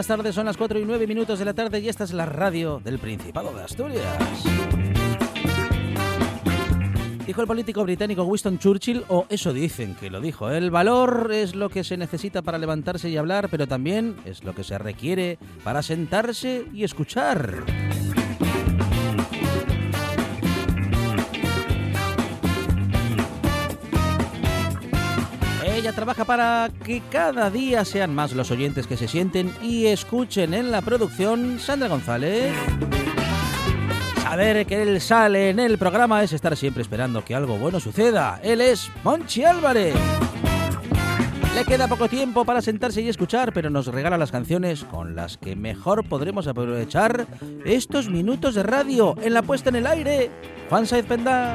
Buenas tardes. Son las 4 y 9 minutos de la tarde y esta es la radio del Principado de Asturias. Dijo el político británico Winston Churchill, o eso dicen que lo dijo, el valor es lo que se necesita para levantarse y hablar, pero también es lo que se requiere para sentarse y escuchar. Ella trabaja para que cada día sean más los oyentes que se sienten y escuchen en la producción Sandra González. Saber que él sale en el programa es estar siempre esperando que algo bueno suceda. Él es Monchi Álvarez. Le queda poco tiempo para sentarse y escuchar, pero nos regala las canciones con las que mejor podremos aprovechar estos minutos de radio en la puesta en el aire. Juan Penda.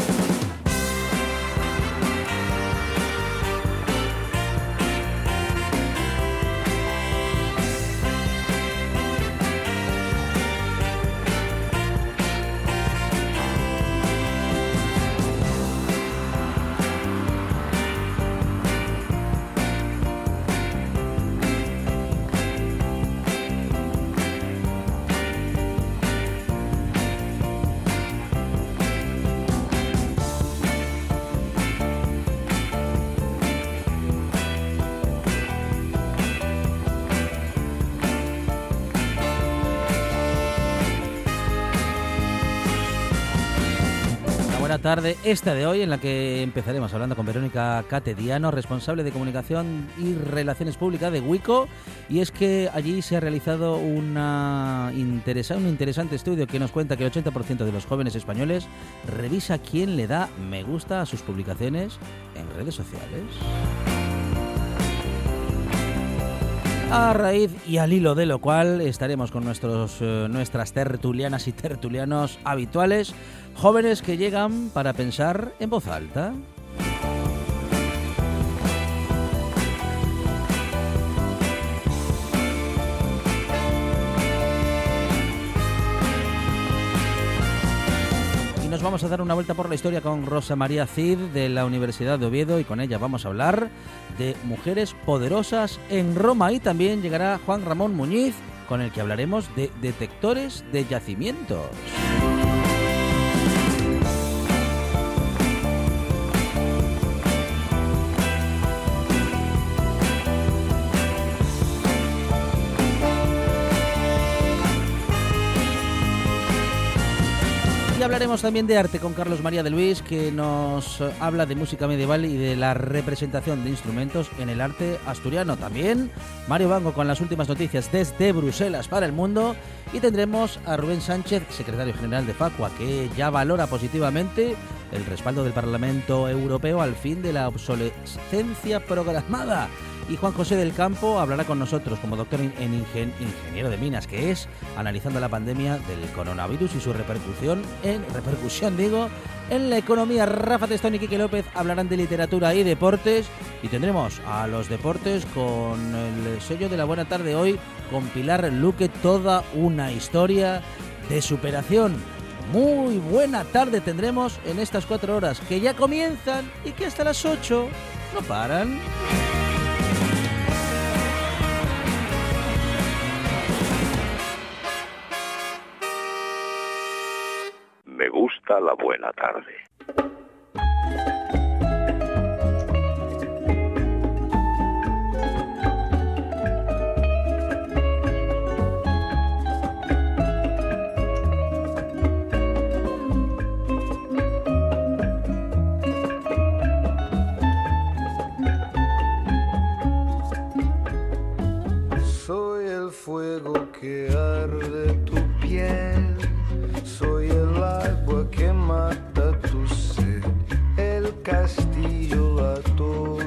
Tarde, esta de hoy, en la que empezaremos hablando con Verónica Catediano, responsable de comunicación y relaciones públicas de WICO. Y es que allí se ha realizado una interesa un interesante estudio que nos cuenta que el 80% de los jóvenes españoles revisa quién le da me gusta a sus publicaciones en redes sociales. A raíz y al hilo de lo cual estaremos con nuestros, eh, nuestras tertulianas y tertulianos habituales Jóvenes que llegan para pensar en voz alta. Vamos a dar una vuelta por la historia con Rosa María Cid de la Universidad de Oviedo y con ella vamos a hablar de mujeres poderosas en Roma y también llegará Juan Ramón Muñiz con el que hablaremos de detectores de yacimientos. Hablaremos también de arte con Carlos María de Luis, que nos habla de música medieval y de la representación de instrumentos en el arte asturiano. También Mario Bango con las últimas noticias desde Bruselas para el mundo. Y tendremos a Rubén Sánchez, secretario general de Facua, que ya valora positivamente el respaldo del Parlamento Europeo al fin de la obsolescencia programada y Juan José del Campo hablará con nosotros como doctor en ingeniero de minas que es, analizando la pandemia del coronavirus y su repercusión en repercusión digo en la economía. Rafa Testón y Quique López hablarán de literatura y deportes y tendremos a los deportes con el sello de la buena tarde hoy con Pilar Luque toda una historia de superación. Muy buena tarde tendremos en estas cuatro horas que ya comienzan y que hasta las ocho no paran. La buena tarde. Soy el fuego que arde tu piel, que mata tu sed, el castillo, la torre,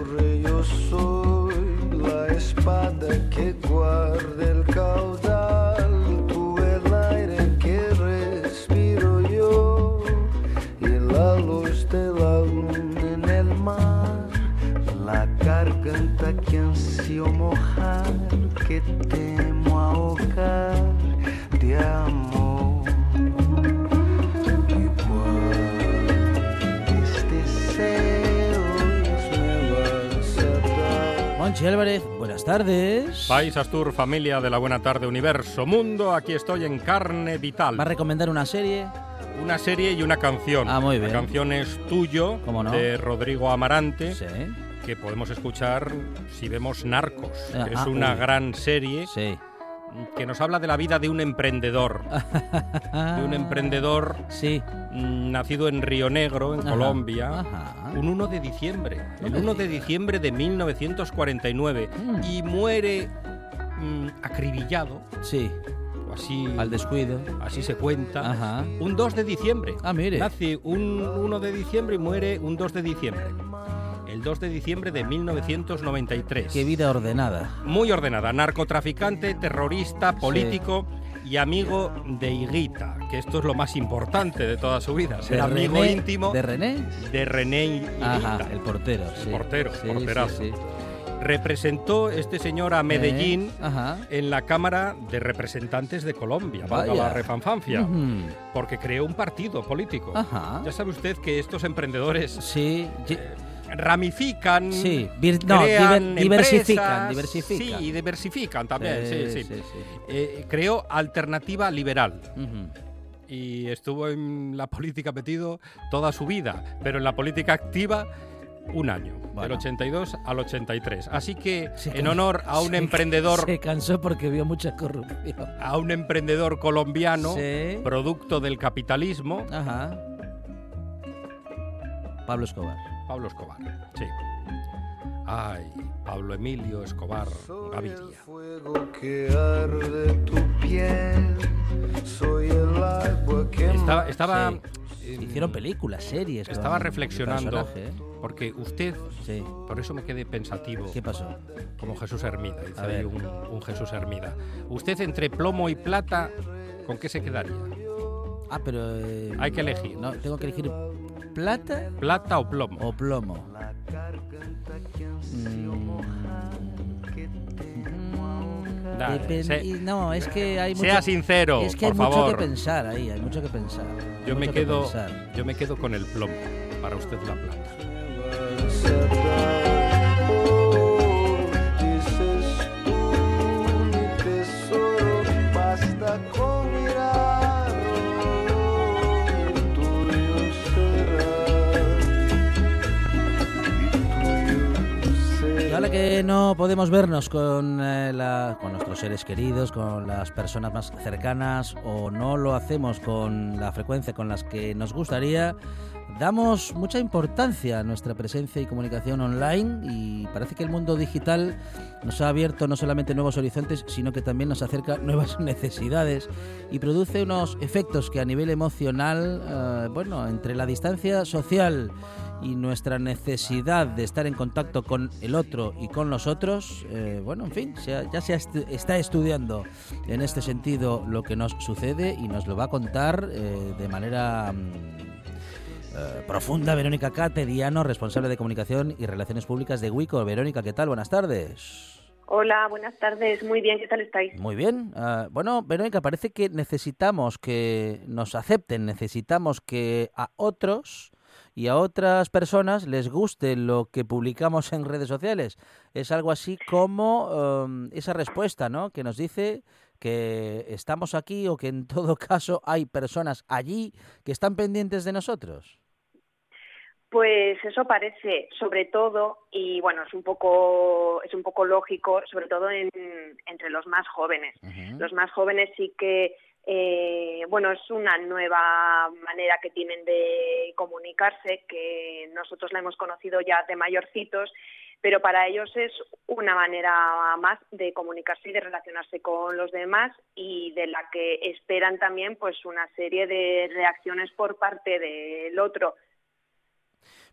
buenas tardes. País Astur, familia de la Buena Tarde Universo Mundo, aquí estoy en Carne Vital. ¿Va a recomendar una serie? Una serie y una canción. Ah, muy bien. La canción es Tuyo, de Rodrigo Amarante, Sí. que podemos escuchar si vemos Narcos. Ah, que es ah, una uy. gran serie Sí. Que nos habla de la vida de un emprendedor. De un emprendedor Sí. mm, nacido en Río Negro, en Ajá, Colombia, ajá. un 1 de diciembre. El me 1 de diciembre de 1949. Mm. Y muere mm, acribillado, Sí, así, al descuido. así se cuenta. Ajá. Un 2 de diciembre. Ah, mire. Nace un 1 de diciembre y muere un 2 de diciembre. El 2 de diciembre de 1993. Qué vida ordenada. Muy ordenada. Narcotraficante, terrorista, político y amigo de Higuita, que esto es lo más importante de toda su vida. Ser amigo René- íntimo ¿De René? de René Higuita. Ajá, el portero. sí. portero, Sí, porterazo. sí. Representó este señor a Medellín Eh, Ajá. en la Cámara de Representantes de Colombia, Vaya. la refanfancia, porque creó un partido político. Ajá. Ya sabe usted que estos emprendedores Sí. Ramifican, Sí, no, crean diver- diversifican, empresas, diversifican. Sí, y diversifican también, sí, sí. Eh, creó Alternativa Liberal y estuvo en la política metido toda su vida, pero en la política activa un año, Bueno. del 82 al 83. Así que Se en honor a un se- emprendedor Se cansó porque vio mucha corrupción. a un emprendedor colombiano, Sí. producto del capitalismo, Ajá. Pablo Escobar. Pablo Escobar. Sí. Ay, Pablo Emilio Escobar Soy el Gaviria. fuego que arde tu piel, soy el agua que Estaba, estaba, Sí. eh, Hicieron películas, series. estaba reflexionando ¿eh? porque usted, Sí. por eso me quedé pensativo, ¿Qué pasó? como Jesús Hermida, dice ahí un, un Jesús Hermida. Usted entre plomo y plata, ¿con qué se quedaría? Ah, pero. eh, Hay que elegir. No, tengo que elegir plata ¿Plata o plomo? o plomo. Dale, Depen- sé- y no, es que hay mucho, sea sincero, es que hay por mucho favor. que pensar ahí, hay mucho que pensar. Yo me que quedo, pensar. yo me quedo con el plomo. Para usted la plata. dices tú, mi tesoro, basta con ahora que no podemos vernos con, eh, con nuestros seres queridos, con las personas más cercanas o no lo hacemos con la frecuencia con las que nos gustaría, damos mucha importancia a nuestra presencia y comunicación online y parece que el mundo digital nos ha abierto no solamente nuevos horizontes, sino que también nos acerca nuevas necesidades y produce unos efectos que a nivel emocional, eh, bueno, entre la distancia social y nuestra necesidad de estar en contacto con el otro y con los otros, eh, bueno, en fin, ya se está estudiando en este sentido lo que nos sucede y nos lo va a contar eh, de manera mm, eh, profunda Verónica Catediano, responsable de comunicación y relaciones públicas de Wico. Verónica, ¿qué tal? Buenas tardes. Hola, buenas tardes. Muy bien, ¿qué tal estáis? Muy bien. Ah, bueno, Verónica, parece que necesitamos que nos acepten, necesitamos que a otros y a otras personas les guste lo que publicamos en redes sociales. Es algo así como em, esa respuesta, ¿no? Que nos dice que estamos aquí o que en todo caso hay personas allí que están pendientes de nosotros. Pues eso parece, sobre todo, y bueno, es un poco, es un poco lógico, sobre todo en- entre los más jóvenes. Los más jóvenes sí que, eh, bueno, es una nueva manera que tienen de comunicarse, que nosotros la hemos conocido ya de mayorcitos, pero para ellos es una manera más de comunicarse y de relacionarse con los demás y de la que esperan también pues una serie de reacciones por parte del otro.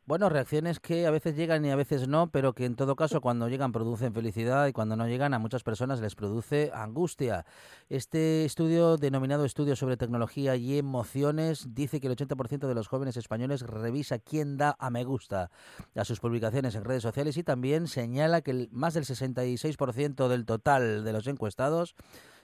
Bueno, reacciones que a veces llegan y a veces no, pero que en todo caso cuando llegan producen felicidad y cuando no llegan a muchas personas les produce angustia. Este estudio denominado Estudio sobre Tecnología y Emociones dice que el 80% de los jóvenes españoles revisa quién da a me gusta a sus publicaciones en redes sociales y también señala que más del 66% del total de los encuestados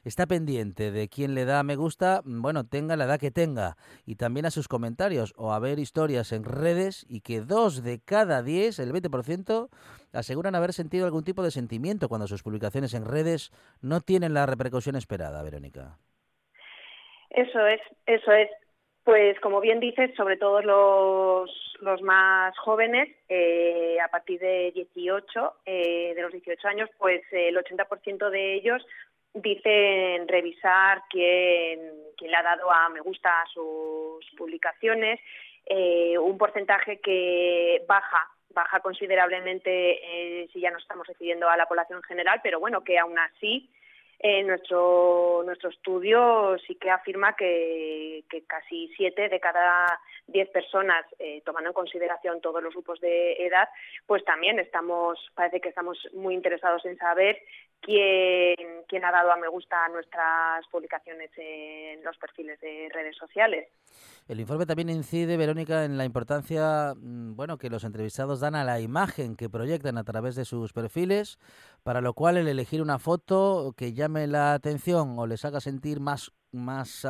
está pendiente de quién le da me gusta, mm, bueno, tenga la edad que tenga, y también a sus comentarios o a ver historias en redes y que dos de cada diez, el 20%, aseguran haber sentido algún tipo de sentimiento cuando sus publicaciones en redes no tienen la repercusión esperada, Verónica. Eso es, eso es. Pues como bien dices, sobre todo los, los más jóvenes, eh, a partir de 18, eh, de los 18 años, pues eh, el 80% de ellos dicen revisar quién, quién le ha dado a me gusta a sus publicaciones, eh, un porcentaje que baja baja considerablemente eh, si ya nos estamos refiriendo a la población en general, pero bueno, que aún así eh, nuestro, nuestro estudio sí que afirma que, casi siete de cada diez personas, tomando en consideración todos los grupos de edad, pues también estamos, parece que estamos muy interesados en saber quién, quién ha dado a me gusta a nuestras publicaciones en los perfiles de redes sociales. El informe también incide, Verónica, en la importancia, mm, bueno, que los entrevistados dan a la imagen que proyectan a través de sus perfiles, para lo cual el elegir una foto que llame la atención o les haga sentir más, más,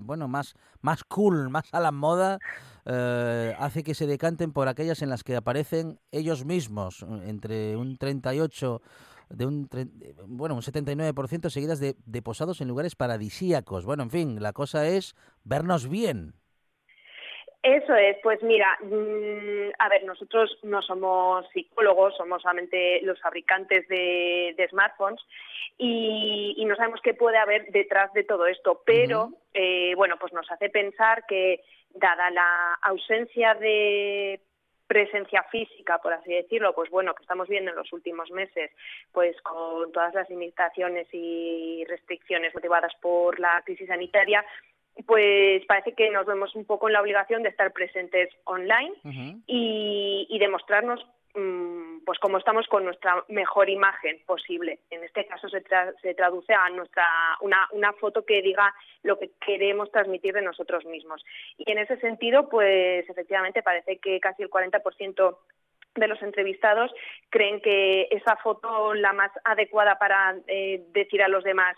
bueno, más, más cool, más a la moda, eh, hace que se decanten por aquellas en las que aparecen ellos mismos, entre un 38 de un, bueno, un 79% seguidas de, de posados en lugares paradisíacos. Bueno, en fin, la cosa es vernos bien. Eso es, pues mira, mm, a ver, nosotros no somos psicólogos, somos solamente los fabricantes de, de smartphones y, y no sabemos qué puede haber detrás de todo esto, pero eh, bueno, pues nos hace pensar que dada la ausencia de presencia física, por así decirlo, pues bueno, que estamos viendo en los últimos meses, pues con todas las limitaciones y restricciones motivadas por la crisis sanitaria, pues parece que nos vemos un poco en la obligación de estar presentes online y, y demostrarnos pues cómo estamos con nuestra mejor imagen posible. En este caso se, tra- se traduce a nuestra una, foto que diga lo que queremos transmitir de nosotros mismos. Y en ese sentido, pues efectivamente parece que casi el 40% de los entrevistados creen que esa foto la más adecuada para eh, decir a los demás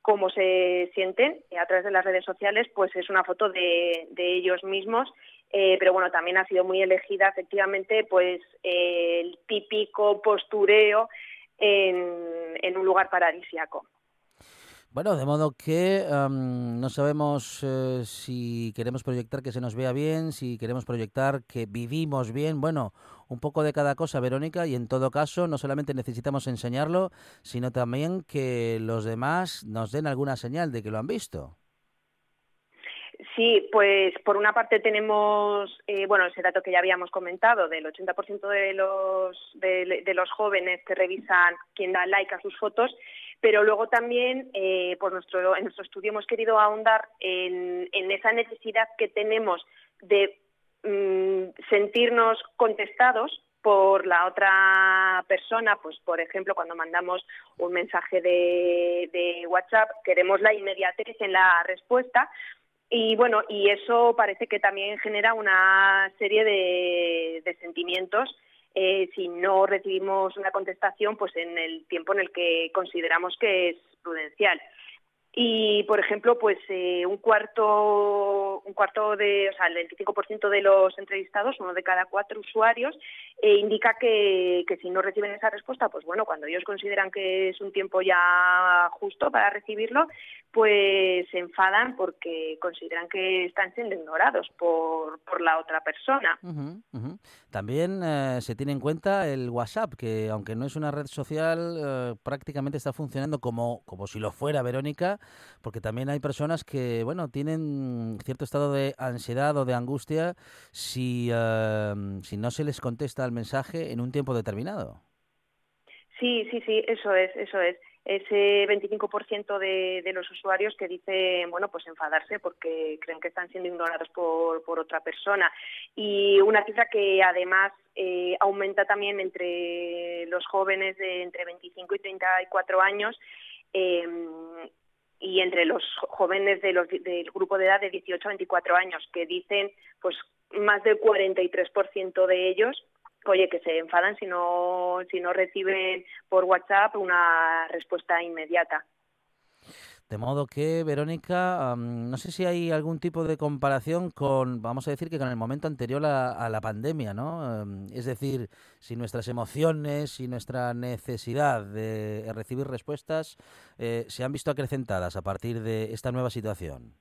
cómo se sienten a través de las redes sociales, pues es una foto de ellos mismos, eh, pero bueno, también ha sido muy elegida efectivamente pues eh, el típico postureo en, un lugar paradisiaco. Bueno, de modo que am, no sabemos eh, si queremos proyectar que se nos vea bien, si queremos proyectar que vivimos bien. Bueno, un poco de cada cosa, Verónica, y en todo caso no solamente necesitamos enseñarlo, sino también que los demás nos den alguna señal de que lo han visto. Sí, pues por una parte tenemos, eh, bueno, ese dato que ya habíamos comentado, del 80% de los, de, los jóvenes que revisan quién da like a sus fotos, pero luego también eh, por nuestro, en nuestro estudio hemos querido ahondar en, en esa necesidad que tenemos de mm, sentirnos contestados por la otra persona, pues por ejemplo cuando mandamos un mensaje de, de WhatsApp queremos la inmediatez en la respuesta y bueno, y eso parece que también genera una serie de, sentimientos eh, si no recibimos una contestación pues en el tiempo en el que consideramos que es prudencial. Y, por ejemplo, pues eh, un cuarto, un cuarto de, o sea, el 25% de los entrevistados, uno de cada cuatro usuarios, eh, indica que, que si no reciben esa respuesta, pues bueno, cuando ellos consideran que es un tiempo ya justo para recibirlo, pues se enfadan porque consideran que están siendo ignorados por, por la otra persona. También eh, se tiene en cuenta el WhatsApp, que aunque no es una red social, eh, prácticamente está funcionando como, como si lo fuera, Verónica, porque también hay personas que, bueno, tienen cierto estado de ansiedad o de angustia si, eh, si no se les contesta el mensaje en un tiempo determinado. Sí, sí, sí, eso es, eso es. Ese 25% de, de los usuarios que dicen, bueno, pues enfadarse porque creen que están siendo ignorados por, por otra persona. Y una cifra que además eh, aumenta también entre los jóvenes de entre 25 y 34 años. Eh, y entre los jóvenes del grupo de edad de 18 a 24 años, que dicen, pues más del 43% de ellos oye, que se enfadan si no, si no reciben por WhatsApp una respuesta inmediata. De modo que, Verónica, no sé si hay algún tipo de comparación con, vamos a decir que con el momento anterior a, la pandemia, ¿no? Am, es decir, si nuestras emociones y nuestra necesidad de recibir respuestas eh, se han visto acrecentadas a partir de esta nueva situación.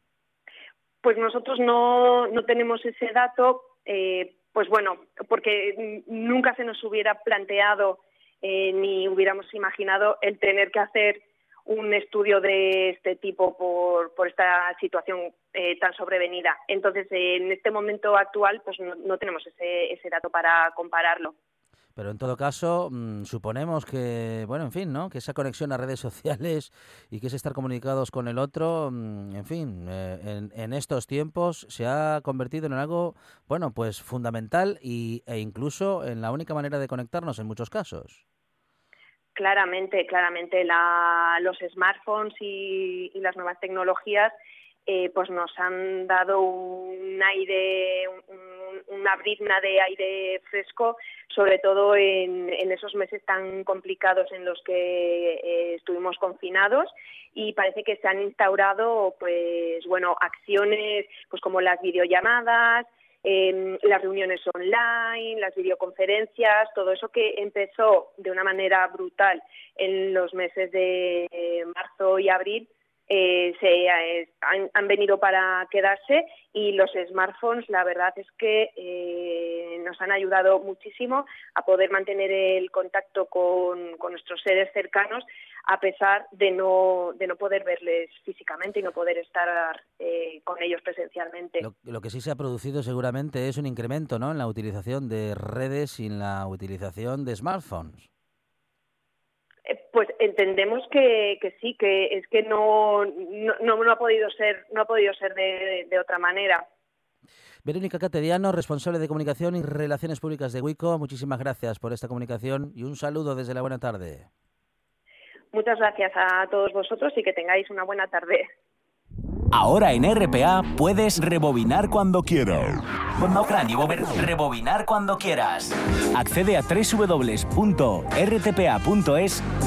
Pues nosotros no, no tenemos ese dato, eh, pues bueno, porque nunca se nos hubiera planteado eh, ni hubiéramos imaginado el tener que hacer un estudio de este tipo por, por esta situación eh, tan sobrevenida. Entonces, en este momento actual, pues no, no tenemos ese, ese dato para compararlo. Pero en todo caso, mm, suponemos que, bueno, en fin, ¿no? Que esa conexión a redes sociales y que es estar comunicados con el otro, mm, en fin, eh, en, en estos tiempos se ha convertido en algo, bueno, pues fundamental y, e incluso en la única manera de conectarnos en muchos casos. Claramente, claramente la, los smartphones y, las nuevas tecnologías eh, pues nos han dado un aire, un, una brizna de aire fresco, sobre todo en, en esos meses tan complicados en los que eh, estuvimos confinados. Y parece que se han instaurado pues bueno acciones pues como las videollamadas eh, las reuniones online, las videoconferencias, todo eso que empezó de una manera brutal en los meses de marzo y abril, eh, se han, han, venido para quedarse y los smartphones la verdad es que eh, nos han ayudado muchísimo a poder mantener el contacto con, con nuestros seres cercanos a pesar de no, de no poder verles físicamente y no poder estar eh, con ellos presencialmente. Lo, lo, que sí se ha producido seguramente es un incremento ¿no? en la utilización de redes y en la utilización de smartphones. Pues entendemos que, que, sí, que es que no, no, no, ha podido ser, no ha podido ser de, de otra manera. Verónica Catediano, responsable de comunicación y relaciones públicas de WICO, muchísimas gracias por esta comunicación y un saludo desde la buena tarde. Muchas gracias a todos vosotros y que tengáis una buena tarde. Ahora en RPA puedes rebobinar cuando quieras. Rebobinar cuando quieras. Accede a www.rtpa.es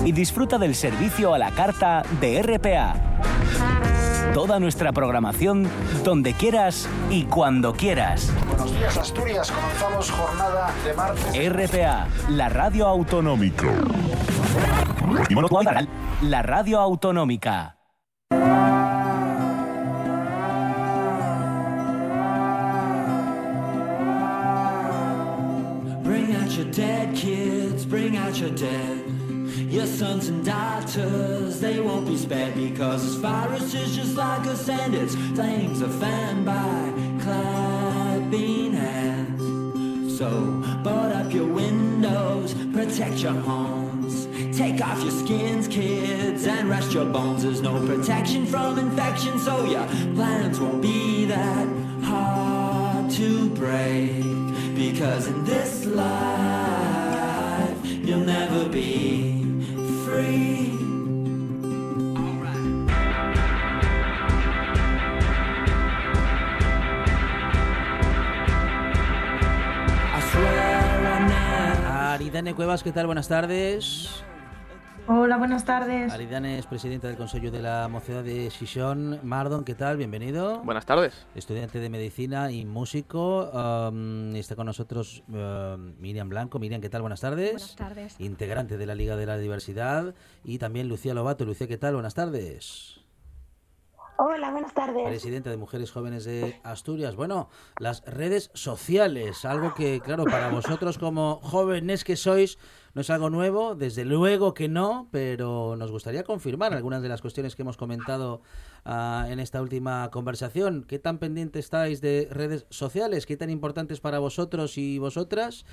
y disfruta del servicio a la carta de RPA. Toda nuestra programación, donde quieras y cuando quieras. Buenos días, Asturias. Comenzamos jornada de martes. RPA, la radio autonómica. La radio autonómica. Bring out your dead kids, bring out your dead. Your sons and daughters, they won't be spared because this virus is just like us and its flames are fanned by clapping hands. So, board up your windows, protect your homes. Take off your skins, kids, and rest your bones. There's no protection from infection, so your plans won't be that hard to break. Because in this life, you'll never be Aridane Cuevas, ¿qué tal? Buenas tardes. Hola, buenas tardes. Aridane es presidenta del Consejo de la Mocedad de Xixón. Mardon, ¿qué tal? Bienvenido. Buenas tardes. Estudiante de Medicina y músico. Um, está con nosotros um, Miriam Blanco. Miriam, ¿qué tal? Buenas tardes. Buenas tardes. Integrante de la Liga de la Diversidad. Y también Lucía Lobato. Lucía, ¿qué tal? Buenas tardes. Hola, buenas tardes. Presidenta de Mujeres Jóvenes de Asturias. Bueno, las redes sociales, algo que, claro, para vosotros como jóvenes que sois, no es algo nuevo, desde luego que no, pero nos gustaría confirmar algunas de las cuestiones que hemos comentado ah, en esta última conversación. ¿Qué tan pendiente estáis de redes sociales? ¿Qué tan importantes para vosotros y vosotras?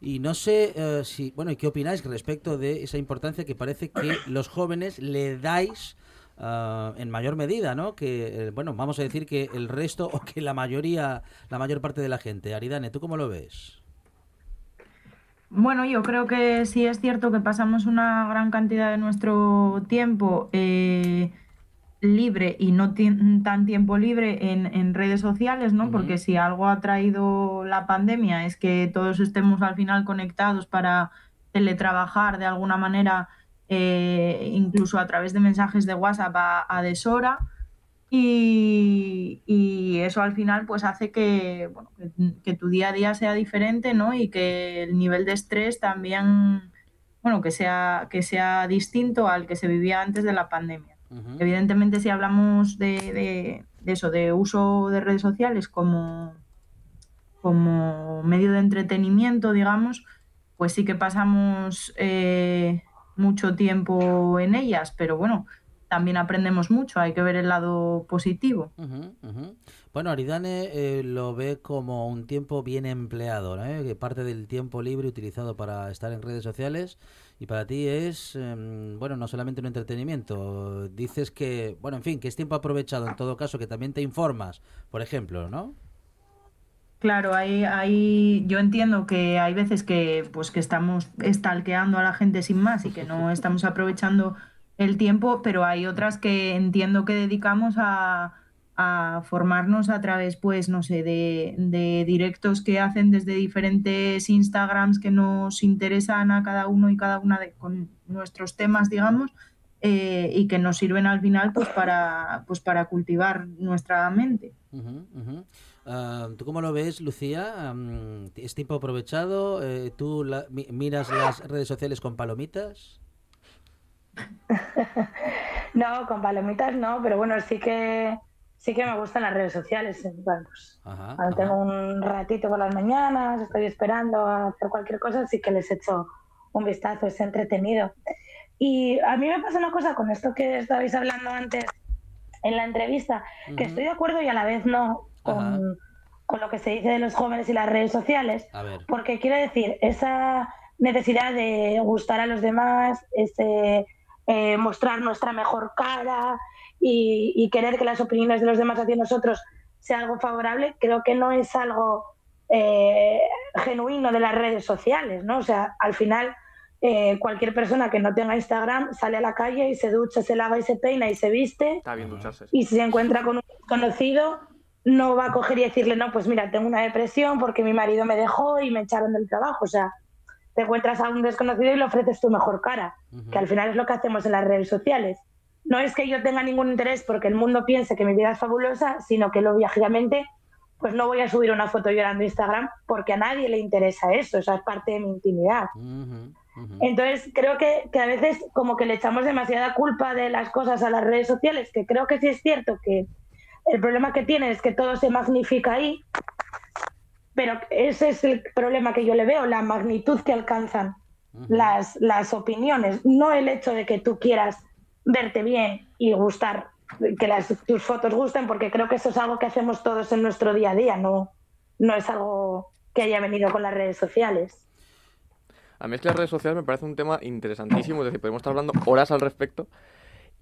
Y no sé eh, si, bueno, ¿y qué opináis respecto de esa importancia que parece que los jóvenes le dais ah, en mayor medida, ¿no? Que, eh, bueno, vamos a decir que el resto o que la mayoría, la mayor parte de la gente. Aridane, ¿tú cómo lo ves? Bueno, yo creo que sí es cierto que pasamos una gran cantidad de nuestro tiempo eh, libre y no tan tiempo libre en, en redes sociales, ¿no? Porque si algo ha traído la pandemia es que todos estemos al final conectados para teletrabajar de alguna manera, eh, incluso a través de mensajes de WhatsApp a, a deshora. Y, y eso al final pues hace que, bueno, que, que tu día a día sea diferente, ¿no? Y que el nivel de estrés también, bueno, que sea, que sea distinto al que se vivía antes de la pandemia. Evidentemente, si hablamos de, de- de eso, de uso de redes sociales como, como medio de entretenimiento, digamos, pues sí que pasamos eh, mucho tiempo en ellas, pero bueno, también aprendemos mucho, hay que ver el lado positivo. Bueno, Aridane eh, lo ve como un tiempo bien empleado, ¿no? ¿Eh? que parte del tiempo libre utilizado para estar en redes sociales y para ti es, em, bueno, no solamente un entretenimiento, dices que, bueno, en fin, que es tiempo aprovechado en todo caso, que también te informas, por ejemplo, ¿no? Claro, hay, hay, yo entiendo que hay veces que, pues, que estamos stalkeando a la gente sin más y que no estamos aprovechando el tiempo, pero hay otras que entiendo que dedicamos a, a formarnos a través, pues, no sé, de, de directos que hacen desde diferentes Instagrams que nos interesan a cada uno y cada una de, con nuestros temas, digamos, eh, y que nos sirven al final, pues, para, pues, para cultivar nuestra mente. Ujú. ¿Tú cómo lo ves, Lucía? ¿Es tiempo aprovechado? Eh, ¿Tú la- mi- miras las redes sociales con palomitas? No, con palomitas no, pero bueno, sí que sí que me gustan las redes sociales. pues, Ajá, cuando tengo un ratito por las mañanas, estoy esperando a hacer cualquier cosa, sí que les echo un vistazo, es entretenido. Y a mí me pasa una cosa con esto que estabais hablando antes en la entrevista, que estoy de acuerdo y a la vez no con, con lo que se dice de los jóvenes y las redes sociales, A ver. porque quiero decir, esa necesidad de gustar a los demás, ese eh, mostrar nuestra mejor cara y, y querer que las opiniones de los demás hacia nosotros sea algo favorable, creo que no es algo eh, genuino de las redes sociales, ¿no? O sea, al final eh, cualquier persona que no tenga Instagram sale a la calle y se ducha, se lava y se peina y se viste Está bien ducharse. y si se encuentra con un desconocido no va a coger y decirle, no, pues mira, tengo una depresión porque mi marido me dejó y me echaron del trabajo. O sea, te encuentras a un desconocido y le ofreces tu mejor cara, que al final es lo que hacemos en las redes sociales. No es que yo tenga ningún interés porque el mundo piense que mi vida es fabulosa, sino que lógicamente pues no voy a subir una foto llorando a Instagram porque a nadie le interesa eso, o sea, es parte de mi intimidad. Entonces, creo que, que a veces como que le echamos demasiada culpa de las cosas a las redes sociales, que creo que sí es cierto que el problema que tiene es que todo se magnifica ahí, Pero ese es el problema que yo le veo, la magnitud que alcanzan las, las opiniones, no el hecho de que tú quieras verte bien y gustar, que las, tus fotos gusten, porque creo que eso es algo que hacemos todos en nuestro día a día, no, no es algo que haya venido con las redes sociales. A mí es que las redes sociales me parece un tema interesantísimo, es decir, podemos estar hablando horas al respecto.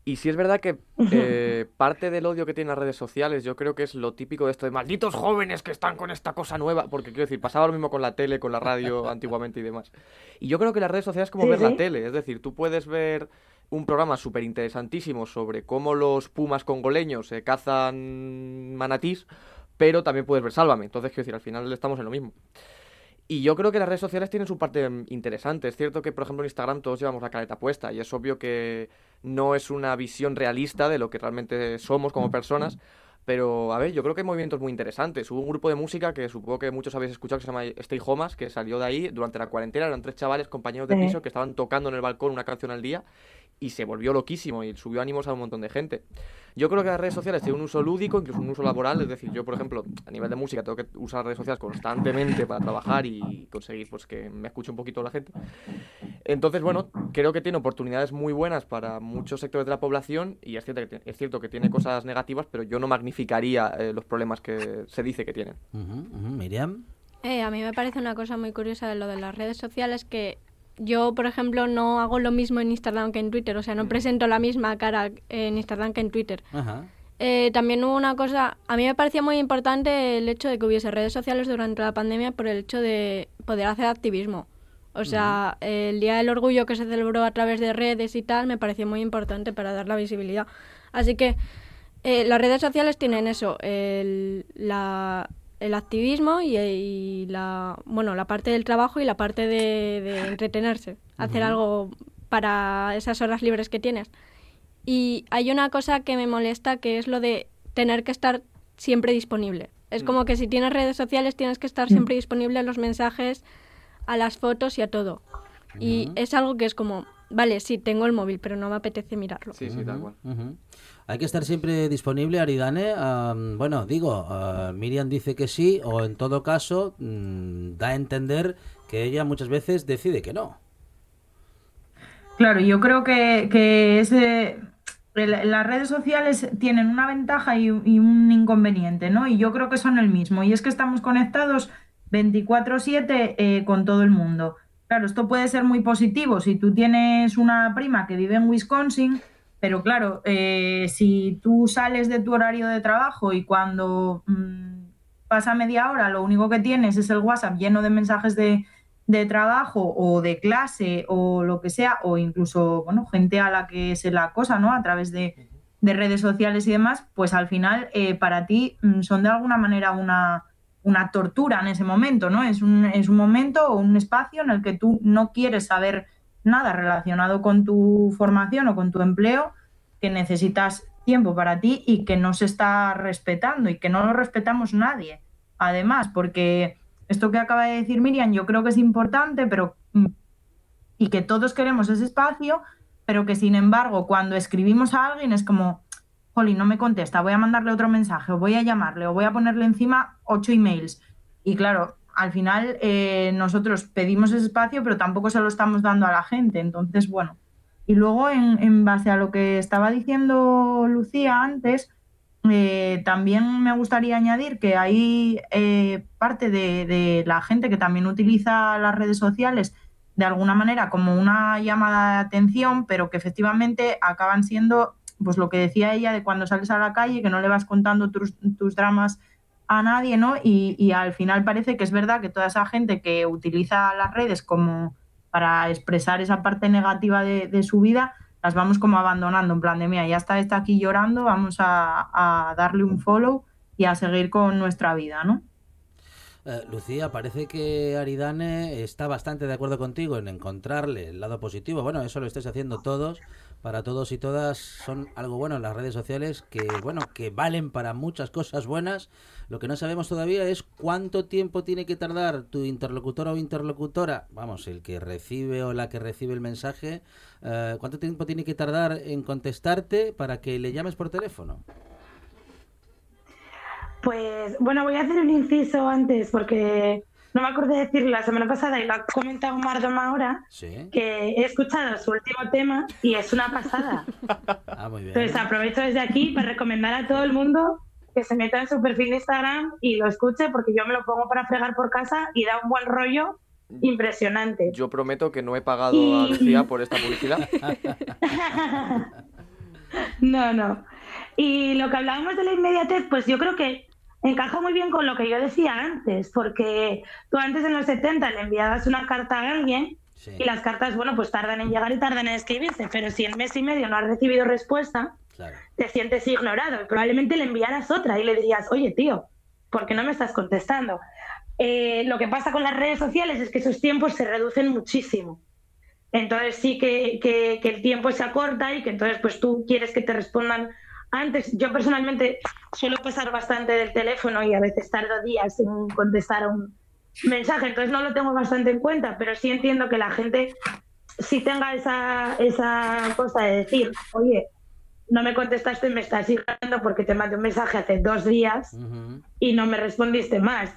Y sí es verdad que eh, parte del odio que tienen las redes sociales, yo creo que es lo típico de esto de malditos jóvenes que están con esta cosa nueva, porque quiero decir, pasaba lo mismo con la tele, con la radio antiguamente y demás. Y yo creo que las redes sociales es como Sí, ver la tele, es decir, tú puedes ver un programa súper interesantísimo sobre cómo los pumas congoleños se cazan manatís, pero también puedes ver Sálvame. Entonces, quiero decir, al final estamos en lo mismo. Y yo creo que las redes sociales tienen su parte mm, interesante. Es cierto que, por ejemplo, en Instagram todos llevamos la careta puesta y es obvio que no es una visión realista de lo que realmente somos como personas. Pero, a ver, yo creo que hay movimientos muy interesantes. Hubo un grupo de música que supongo que muchos habéis escuchado que se llama Stay Homas, que salió de ahí durante la cuarentena. Eran tres chavales, compañeros de piso, que estaban tocando en el balcón una canción al día y se volvió loquísimo y subió ánimos a un montón de gente. Yo creo que las redes sociales tienen un uso lúdico, incluso un uso laboral, es decir, yo por ejemplo, a nivel de música tengo que usar las redes sociales constantemente para trabajar y conseguir pues que me escuche un poquito la gente. Entonces, bueno, creo que tiene oportunidades muy buenas para muchos sectores de la población y es cierto que, es cierto que tiene cosas negativas, pero yo no magnificaría eh, los problemas que se dice que tienen. Miriam. Eh, a mí me parece una cosa muy curiosa de lo de las redes sociales que yo, por ejemplo, no hago lo mismo en Instagram que en Twitter, o sea, no presento la misma cara en Instagram que en Twitter. Ajá. Eh, también hubo una cosa, a mí me parecía muy importante el hecho de que hubiese redes sociales durante la pandemia por el hecho de poder hacer activismo. O sea, el Día del Orgullo que se celebró a través de redes y tal me pareció muy importante para dar la visibilidad. Así que eh, las redes sociales tienen eso, el, la- el activismo y, y la, bueno, la parte del trabajo y la parte de, de entretenerse, hacer algo para esas horas libres que tienes. Y hay una cosa que me molesta que es lo de tener que estar siempre disponible. Es como que si tienes redes sociales tienes que estar siempre disponible a los mensajes, a las fotos y a todo. Y es algo que es como, vale, sí, tengo el móvil, pero no me apetece mirarlo. Sí, sí, tal cual. Hay que estar siempre disponible, Aridane. Bueno, digo, Miriam dice que sí, o en todo caso, mm, da a entender que ella muchas veces decide que no. Claro, yo creo que, ese, el- las redes sociales tienen una ventaja y, y un inconveniente, ¿no? Y yo creo que son el mismo. Y es que estamos conectados 24/7 eh, con todo el mundo. Claro, esto puede ser muy positivo si tú tienes una prima que vive en Wisconsin, pero claro, eh, si tú sales de tu horario de trabajo y cuando mm, pasa media hora lo único que tienes es el WhatsApp lleno de mensajes de, de trabajo o de clase o lo que sea, o incluso, bueno, gente a la que se la acosa, ¿no? A través de, de redes sociales y demás, pues al final eh, para ti mm, son de alguna manera una, una tortura en ese momento, ¿no? Es un, es un momento o un espacio en el que tú no quieres saber nada relacionado con tu formación o con tu empleo, que necesitas tiempo para ti y que no se está respetando y que no lo respetamos nadie. Además, porque esto que acaba de decir Miriam yo creo que es importante, pero mm, y que todos queremos ese espacio, pero que sin embargo cuando escribimos a alguien es como, Joli, no me contesta, voy a mandarle otro mensaje, o voy a llamarle, o voy a ponerle encima ocho emails. Y claro, al final eh, nosotros pedimos ese espacio, pero tampoco se lo estamos dando a la gente. Entonces, bueno. Y luego, en, base a lo que estaba diciendo Lucía antes, eh, también me gustaría añadir que hay eh, parte de, de la gente que también utiliza las redes sociales de alguna manera como una llamada de atención, pero que efectivamente acaban siendo, pues lo que decía ella, de cuando sales a la calle, que no le vas contando tus, tus dramas a nadie, ¿no? Y, al final parece que es verdad que toda esa gente que utiliza las redes como para expresar esa parte negativa de, su vida, las vamos como abandonando, en plan de, mira, ya está, está aquí llorando, vamos a, a darle un follow y a seguir con nuestra vida, ¿no? Eh, Lucía, parece que Aridane está bastante de acuerdo contigo en encontrarle el lado positivo. Bueno, eso lo estáis haciendo todos, para todos y todas. Son algo bueno las redes sociales que, bueno, que valen para muchas cosas buenas. Lo que no sabemos todavía es cuánto tiempo tiene que tardar tu interlocutor o interlocutora, vamos, el que recibe o la que recibe el mensaje, eh, cuánto tiempo tiene que tardar en contestarte para que le llames por teléfono. Pues bueno, voy a hacer un inciso antes porque no me acordé de decirlo la semana pasada y lo ha comentado Mardom ahora, Sí. que he escuchado su último tema y es una pasada. Ah, muy bien. Entonces aprovecho desde aquí para recomendar a todo el mundo que se meta en su perfil de Instagram y lo escuche porque yo me lo pongo para fregar por casa y da un buen rollo impresionante. Yo prometo que no he pagado Y- a Lucía por esta publicidad. No, no. Y lo que hablábamos de la inmediatez, pues yo creo que encaja muy bien con lo que yo decía antes, porque tú antes en los 70 le enviabas una carta a alguien y las cartas, bueno, pues tardan en llegar y tardan en escribirse, pero si en mes y medio no has recibido respuesta, te sientes ignorado y probablemente le enviaras otra y le dirías, oye, tío, ¿por qué no me estás contestando? Eh, lo que pasa con las redes sociales es que esos tiempos se reducen muchísimo. Entonces sí que, que- que el tiempo se acorta y que entonces pues tú quieres que te respondan antes. Yo personalmente suelo pasar bastante del teléfono y a veces tardo días en contestar a un mensaje, entonces no lo tengo bastante en cuenta, pero sí entiendo que la gente sí tenga esa, esa cosa de decir, oye, no me contestaste, me estás ignorando porque te mandé un mensaje hace dos días y no me respondiste más.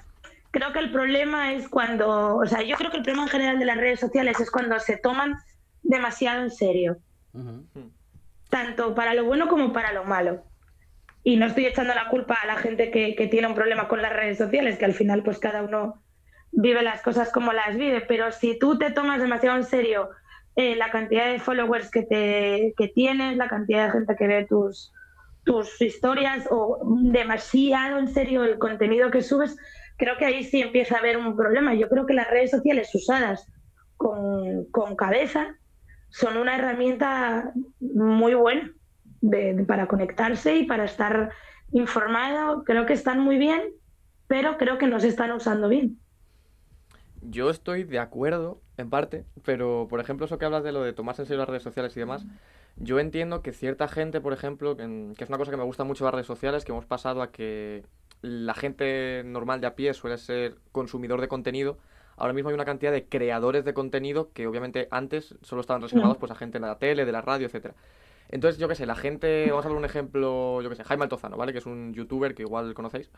Creo que el problema es cuando, o sea, yo creo que el problema en general de las redes sociales es cuando se toman demasiado en serio, tanto para lo bueno como para lo malo. Y no estoy echando la culpa a la gente que, que tiene un problema con las redes sociales, que al final pues cada uno vive las cosas como las vive, pero si tú te tomas demasiado en serio eh, la cantidad de followers que, te, que tienes, la cantidad de gente que ve tus, tus historias o demasiado en serio el contenido que subes, creo que ahí sí empieza a haber un problema. Yo creo que las redes sociales usadas con, con cabeza son una herramienta muy buena para conectarse y para estar informado. Creo que están muy bien, pero creo que no se están usando bien. Yo estoy de acuerdo, en parte, pero por ejemplo, eso que hablas de lo de tomarse en serio las redes sociales y demás, yo entiendo que cierta gente, por ejemplo, que, es una cosa que me gusta mucho las redes sociales, que hemos pasado a que la gente normal de a pie suele ser consumidor de contenido. Ahora mismo hay una cantidad de creadores de contenido que obviamente antes solo estaban reservados Mm. pues a gente de la tele, de la radio, etcétera. Entonces, yo qué sé, la gente, vamos a ver un ejemplo, yo qué sé, Jaime Altozano, ¿vale? Que es un youtuber que igual conocéis.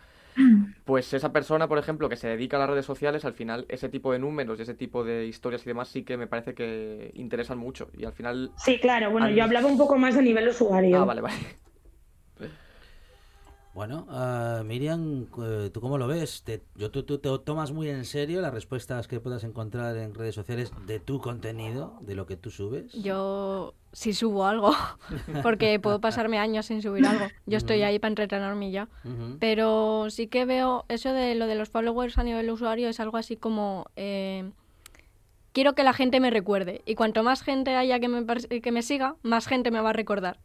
Pues esa persona, por ejemplo, que se dedica a las redes sociales, al final ese tipo de números y ese tipo de historias y demás sí que me parece que interesan mucho. Y al final... Sí, claro. Bueno, al- yo hablaba un poco más a nivel usuario. Ah, vale, vale. Bueno, ah, Miriam, eh, ¿tú cómo lo ves? Te, yo, tú, tú te tomas muy en serio las respuestas que puedas encontrar en redes sociales de tu contenido, de lo que tú subes. Yo sí subo algo, porque puedo pasarme años sin subir algo. Yo estoy ahí para entretenerme ya. Pero sí que veo eso de lo de los followers a nivel usuario es algo así como... eh, quiero que la gente me recuerde. Y cuanto más gente haya que me, que me siga, más gente me va a recordar.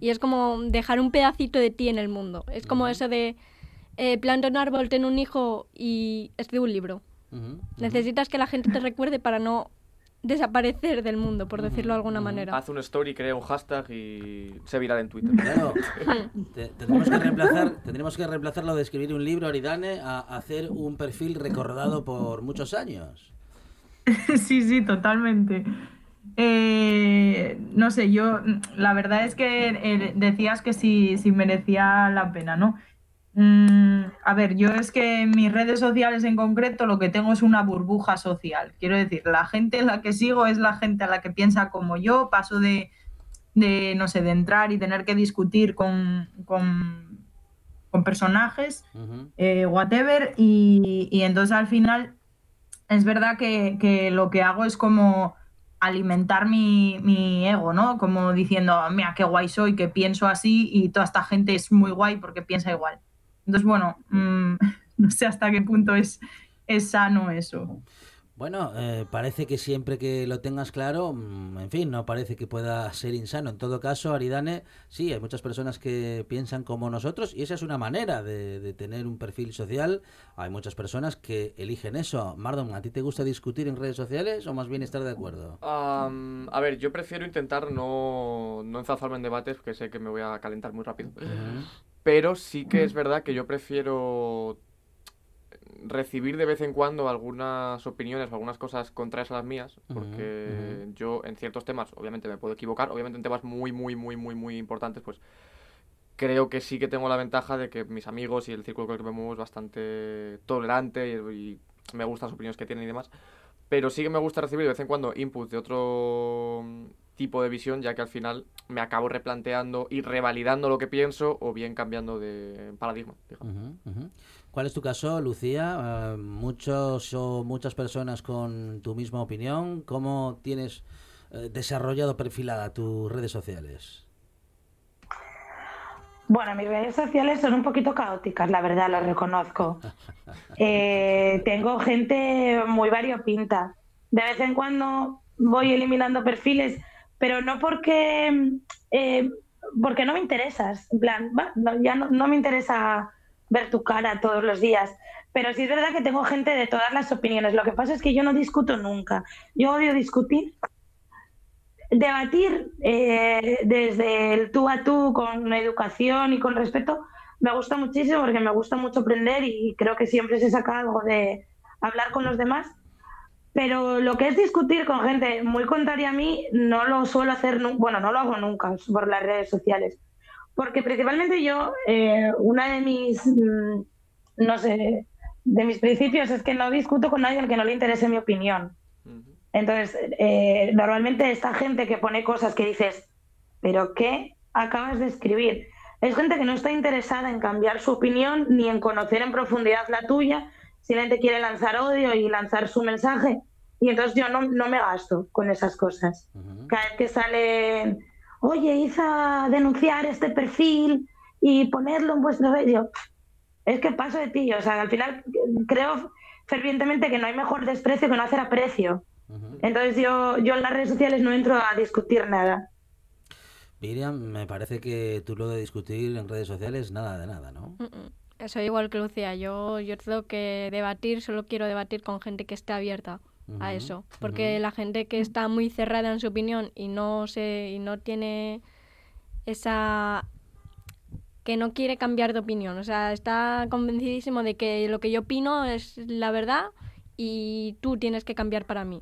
Y es como dejar un pedacito de ti en el mundo. Es como eso de eh, planta un árbol, ten un hijo y escribe un libro. Necesitas que la gente te recuerde para no desaparecer del mundo, por decirlo de alguna manera. Haz un story, crea un hashtag y se viral en Twitter. Claro. Te- tendremos, que reemplazar, tendremos que reemplazar lo de escribir un libro, Aridane, a hacer un perfil recordado por muchos años. sí, sí, totalmente. Eh, no sé, yo, la verdad es que eh, decías que sí, sí merecía la pena, ¿no? Mm, a ver, yo es que en mis redes sociales en concreto lo que tengo es una burbuja social. Quiero decir, la gente a la que sigo es la gente a la que piensa como yo, paso de, de no sé, de entrar y tener que discutir con, con, con personajes, eh, whatever, y, y entonces al final es verdad que, que lo que hago es como alimentar mi, mi ego, ¿no? Como diciendo, mira, qué guay soy, que pienso así y toda esta gente es muy guay porque piensa igual. Entonces, bueno, mm, no sé hasta qué punto es, es sano eso. Bueno, eh, parece que siempre que lo tengas claro, mm, en fin, no parece que pueda ser insano. En todo caso, Aridane, sí, hay muchas personas que piensan como nosotros y esa es una manera de, de tener un perfil social. Hay muchas personas que eligen eso. Mardon, ¿a ti te gusta discutir en redes sociales o más bien estar de acuerdo? Am, a ver, yo prefiero intentar no, no enzarzarme en debates, porque sé que me voy a calentar muy rápido. Pero sí que es verdad que yo prefiero recibir de vez en cuando algunas opiniones o algunas cosas contrarias a las mías, porque yo en ciertos temas, obviamente me puedo equivocar, obviamente en temas muy, muy, muy, muy, muy importantes, pues creo que sí que tengo la ventaja de que mis amigos y el círculo con el que me muevo es bastante tolerante y, y me gustan las opiniones que tienen y demás. Pero sí que me gusta recibir de vez en cuando input de otro mm, tipo de visión, ya que al final me acabo replanteando y revalidando lo que pienso o bien cambiando de paradigma. digamos. ¿Cuál es tu caso, Lucía? Eh, muchos o muchas personas con tu misma opinión. ¿Cómo tienes eh, desarrollado perfilada tus redes sociales? Bueno, mis redes sociales son un poquito caóticas, la verdad, lo reconozco. Eh, tengo gente muy variopinta. De vez en cuando voy eliminando perfiles, pero no porque, eh, porque no me interesas. En plan, ya no, no me interesa ver tu cara todos los días. Pero sí es verdad que tengo gente de todas las opiniones. Lo que pasa es que yo no discuto nunca. Yo odio discutir debatir eh, desde el tú a tú con educación y con respeto me gusta muchísimo porque me gusta mucho aprender y creo que siempre se saca algo de hablar con los demás. Pero lo que es discutir con gente muy contraria a mí no lo suelo hacer, bueno, no lo hago nunca por las redes sociales. Porque principalmente yo, eh, una de mis, mm, no sé, de mis principios es que no discuto con nadie al que no le interese mi opinión. Entonces, eh, normalmente esta gente que pone cosas que dices, pero ¿qué acabas de escribir? Es gente que no está interesada en cambiar su opinión ni en conocer en profundidad la tuya, simplemente quiere lanzar odio y lanzar su mensaje. Y entonces yo no, no me gasto con esas cosas. Cada vez que salen, oye, hice denunciar este perfil y ponerlo en vuestro vídeo, es que paso de ti. O sea, al final creo fervientemente que no hay mejor desprecio que no hacer aprecio. Entonces yo, yo en las redes sociales no entro a discutir nada. Miriam, me parece que tú lo de discutir en redes sociales, nada de nada, ¿no? Mm. Soy igual que Lucía. Yo, yo creo que debatir, solo quiero debatir con gente que esté abierta a eso. Porque la gente que está muy cerrada en su opinión y no se, y no tiene esa que no quiere cambiar de opinión. O sea, está convencidísimo de que lo que yo opino es la verdad y tú tienes que cambiar para mí.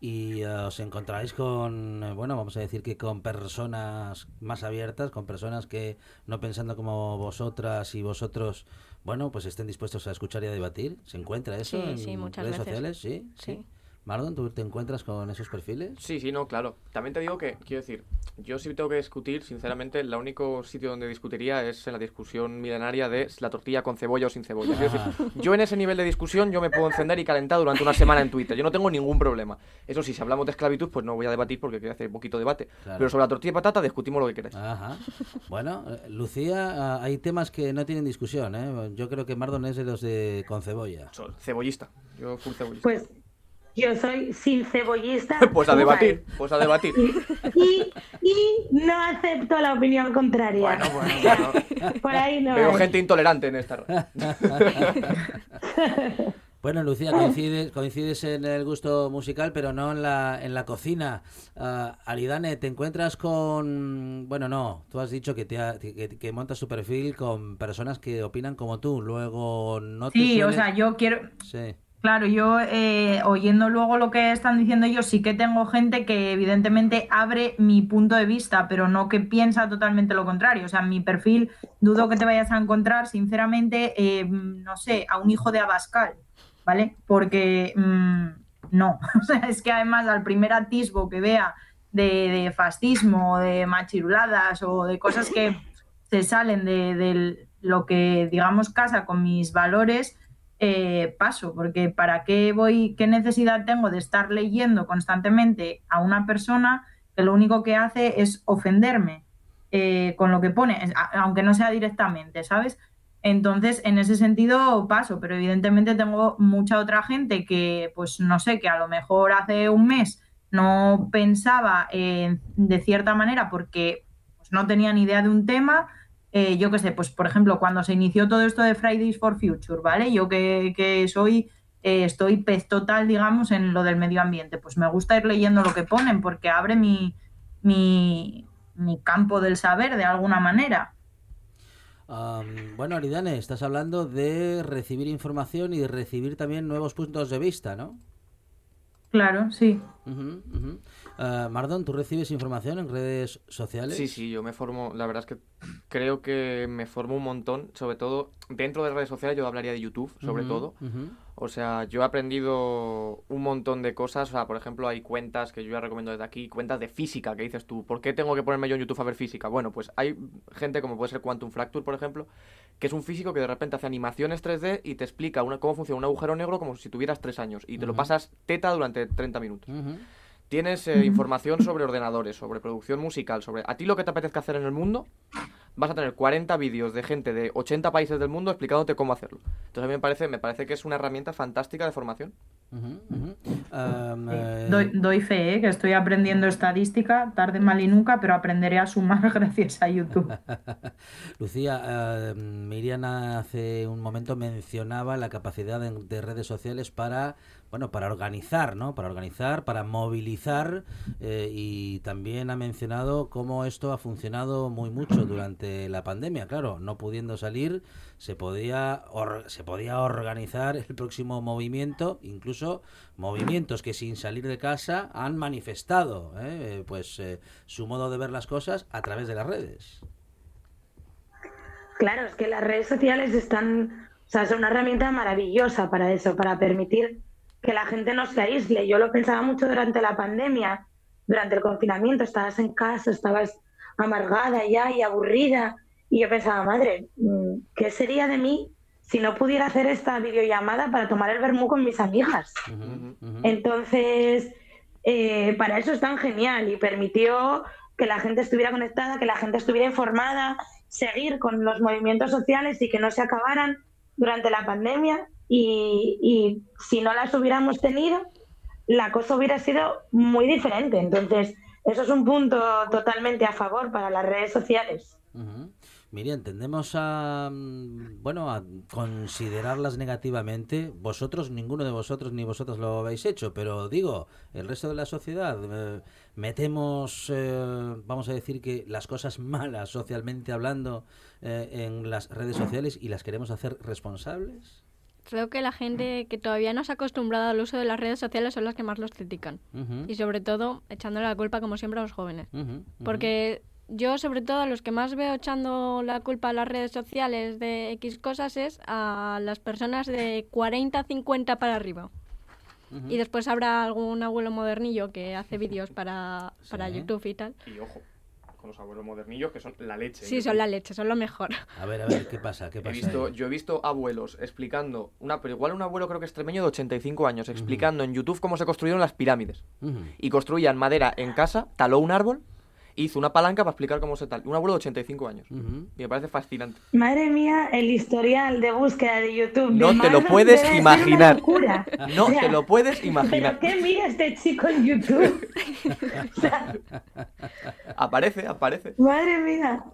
Y eh, os encontráis con, eh, bueno, vamos a decir que con personas más abiertas, con personas que no pensando como vosotras y vosotros, bueno, pues estén dispuestos a escuchar y a debatir. ¿Se encuentra eso Sí, en sí, muchas redes veces. sociales? Sí, Sí. Mardon, ¿tú te encuentras con esos perfiles? Sí, sí, no, claro. También te digo que, quiero decir, yo si tengo que discutir, sinceramente, el único sitio donde discutiría es en la discusión milenaria de si la tortilla con cebolla o sin cebolla. Decir, yo en ese nivel de discusión yo me puedo encender y calentar durante una semana en Twitter. Yo no tengo ningún problema. Eso sí, si hablamos de esclavitud, pues no voy a debatir porque quiero hacer poquito debate. Claro. Pero sobre la tortilla de patata discutimos lo que queráis. Ajá. Bueno, eh, Lucía, ah, hay temas que no tienen discusión, ¿eh? Yo creo que Mardon es de los de con cebolla. Soy cebollista. Yo full cebollista. Pues yo soy sin cebollista. Pues a debatir, pues a debatir. Y, y no acepto la opinión contraria. Bueno, bueno, bueno. Por ahí no. Veo hay. gente intolerante en esta. Bueno, Lucía, coincides, coincides en el gusto musical, pero no en la, en la cocina. Ah, Aridane, ¿te encuentras con...? Bueno, no, tú has dicho que, te ha- que, que montas tu perfil con personas que opinan como tú. Luego no te Sí, o sea, yo quiero, Sí. Claro, yo eh, oyendo luego lo que están diciendo ellos, sí que tengo gente que evidentemente abre mi punto de vista, pero no que piensa totalmente lo contrario. O sea, en mi perfil dudo que te vayas a encontrar, sinceramente, eh, no sé, a un hijo de Abascal, ¿vale? Porque mm, no, o sea, es que además al primer atisbo que vea de, fascismo, de machiruladas o de cosas que se salen de lo que, digamos, casa con mis valores, eh, paso, porque ¿para qué voy, qué necesidad tengo de estar leyendo constantemente a una persona que lo único que hace es ofenderme eh, con lo que pone, aunque no sea directamente, ¿sabes? Entonces, en ese sentido paso, pero evidentemente tengo mucha otra gente que, pues no sé, que a lo mejor hace un mes no pensaba eh, de cierta manera porque pues, no tenía ni idea de un tema. Eh, yo qué sé, pues por ejemplo, cuando se inició todo esto de Fridays for Future, ¿vale? Yo que, que soy, eh, estoy pez total, digamos, en lo del medio ambiente, pues me gusta ir leyendo lo que ponen porque abre mi, mi, mi campo del saber de alguna manera. Bueno, Aridane, estás hablando de recibir información y de recibir también nuevos puntos de vista, ¿no? Claro, sí. Ujú. Ah, Mardon, ¿tú recibes información en redes sociales? Sí, sí, yo me formo, la verdad es que creo que me formo un montón, sobre todo dentro de redes sociales, yo hablaría de YouTube, sobre todo. O sea, yo he aprendido un montón de cosas. O sea, por ejemplo, hay cuentas que yo ya recomiendo desde aquí, cuentas de física, que dices tú, ¿por qué tengo que ponerme yo en YouTube a ver física? Bueno, pues hay gente como puede ser Quantum Fracture, por ejemplo, que es un físico que de repente hace animaciones 3D y te explica una, cómo funciona un agujero negro como si tuvieras tres años y te lo pasas teta durante 30 minutos. Tienes eh, información sobre ordenadores, sobre producción musical, sobre a ti lo que te apetezca hacer en el mundo. Vas a tener 40 vídeos de gente de 80 países del mundo explicándote cómo hacerlo. Entonces a mí me parece, me parece que es una herramienta fantástica de formación. Am, eh, Doy, doy fe, ¿eh? que estoy aprendiendo estadística, tarde mal y nunca, pero aprenderé a sumar gracias a YouTube. Lucía, eh, Miriam hace un momento mencionaba la capacidad de, de redes sociales para, bueno, para organizar, ¿no? Para organizar, para movilizar eh, y también ha mencionado cómo esto ha funcionado muy mucho durante la pandemia. Claro, no pudiendo salir, se podía or- se podía organizar el próximo movimiento, incluso movimientos que sin salir de casa han manifestado, ¿eh? pues eh, su modo de ver las cosas a través de las redes. Claro, es que las redes sociales están, o sea, son una herramienta maravillosa para eso, para permitir que la gente no se aísle. Yo lo pensaba mucho durante la pandemia, durante el confinamiento, estabas en casa, estabas amargada ya y aburrida, y yo pensaba, madre, mm, ¿qué sería de mí si no pudiera hacer esta videollamada para tomar el vermú con mis amigas? Entonces, eh, para eso es tan genial y permitió que la gente estuviera conectada, que la gente estuviera informada, seguir con los movimientos sociales y que no se acabaran durante la pandemia. Y, y si no las hubiéramos tenido, la cosa hubiera sido muy diferente. Entonces, eso es un punto totalmente a favor para las redes sociales. Ujú. Miriam, tendemos a, mm, bueno, a considerarlas negativamente. Vosotros, ninguno de vosotros ni vosotros lo habéis hecho, pero digo, el resto de la sociedad, eh, metemos, eh, vamos a decir que las cosas malas socialmente hablando eh, en las redes sociales y las queremos hacer responsables. Creo que la gente que todavía no se ha acostumbrado al uso de las redes sociales son las que más los critican. Y sobre todo echándole la culpa, como siempre, a los jóvenes. Porque yo, sobre todo, a los que más veo echando la culpa a las redes sociales de X cosas es a las personas de 40, 50 para arriba. Y después habrá algún abuelo modernillo que hace vídeos para, para Sí. YouTube y tal. Y ojo, con los abuelos modernillos que son la leche. Sí, son la leche, son lo mejor. A ver, a ver, ¿qué pasa? ¿Qué He visto, yo he visto abuelos explicando, una, pero igual un abuelo creo que extremeño de 85 años, explicando en YouTube cómo se construyeron las pirámides. Y construían madera en casa, taló un árbol, hizo una palanca para explicar cómo se tal. Un abuelo de 85 años. Y me parece fascinante. Madre mía, el historial de búsqueda de YouTube. No de te lo puedes imaginar. No O sea, te lo puedes imaginar. ¿Pero qué mira este chico en YouTube? Aparece, aparece. Madre mía.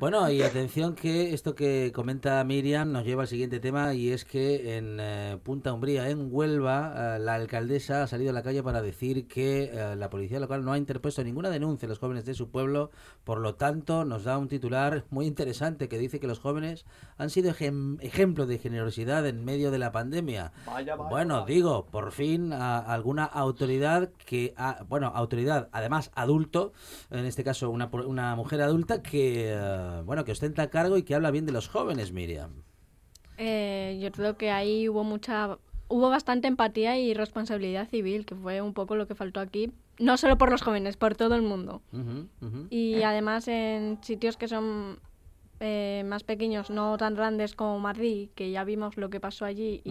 Bueno, y atención que esto que comenta Miriam nos lleva al siguiente tema y es que en eh, Punta Umbría, en Huelva, eh, la alcaldesa ha salido a la calle para decir que eh, la policía local no ha interpuesto ninguna denuncia a los jóvenes de su pueblo, por lo tanto nos da un titular muy interesante que dice que los jóvenes han sido ejem- ejemplo de generosidad en medio de la pandemia. Vaya, vaya, Bueno, digo, por fin a- alguna autoridad que, ha- bueno, autoridad, además adulto, en este caso una, una mujer adulta que, bueno, que ostenta cargo y que habla bien de los jóvenes, Miriam. Eh, yo creo que ahí hubo mucha hubo bastante empatía y responsabilidad civil, que fue un poco lo que faltó aquí, no solo por los jóvenes, por todo el mundo. Y además en sitios que son eh, más pequeños, no tan grandes como Madrid, que ya vimos lo que pasó allí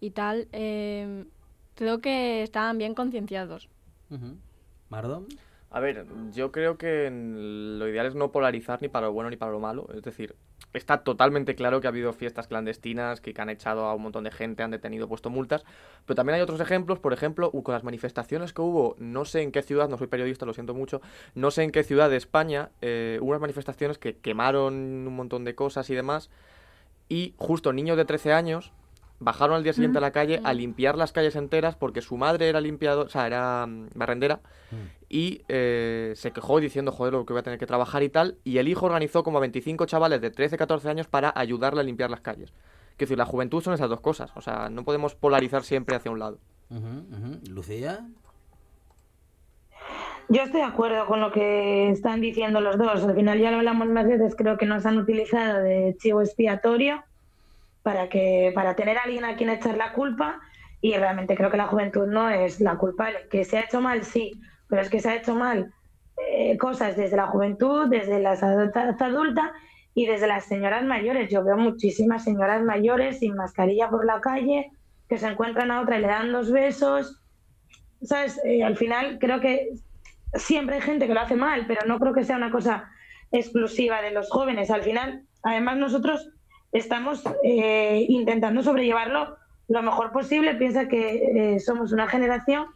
y, tal, eh, creo que estaban bien concienciados. ¿Mardón? A ver, yo creo que lo ideal es no polarizar ni para lo bueno ni para lo malo. Es decir, está totalmente claro que ha habido fiestas clandestinas, que, han echado a un montón de gente, han detenido, puesto multas. Pero también hay otros ejemplos, por ejemplo, con las manifestaciones que hubo, no sé en qué ciudad, no soy periodista, lo siento mucho, no sé en qué ciudad de España, eh, hubo unas manifestaciones que quemaron un montón de cosas y demás. Y justo niños de 13 años bajaron al día siguiente a la calle a limpiar las calles enteras porque su madre era limpiadora, o sea, era mm, barrendera y eh, se quejó diciendo, joder, lo que voy a tener que trabajar y tal, y el hijo organizó como a 25 chavales de 13, 14 años para ayudarle a limpiar las calles. Quiero decir, la juventud son esas dos cosas, o sea, no podemos polarizar siempre hacia un lado. ¿Lucía? Yo estoy de acuerdo con lo que están diciendo los dos. Al final ya lo hablamos más veces, creo que nos han utilizado de chivo expiatorio para que para tener a alguien a quien echar la culpa y realmente creo que la juventud no es la culpable. Que se ha hecho mal, sí, pero es que se ha hecho mal eh, cosas desde la juventud, desde las adultas adultas y desde las señoras mayores. Yo veo muchísimas señoras mayores sin mascarilla por la calle que se encuentran a otra y le dan dos besos. ¿Sabes? Eh, al final creo que siempre hay gente que lo hace mal, pero no creo que sea una cosa exclusiva de los jóvenes. Al final, además nosotros estamos eh, intentando sobrellevarlo lo mejor posible. Piensa que eh, somos una generación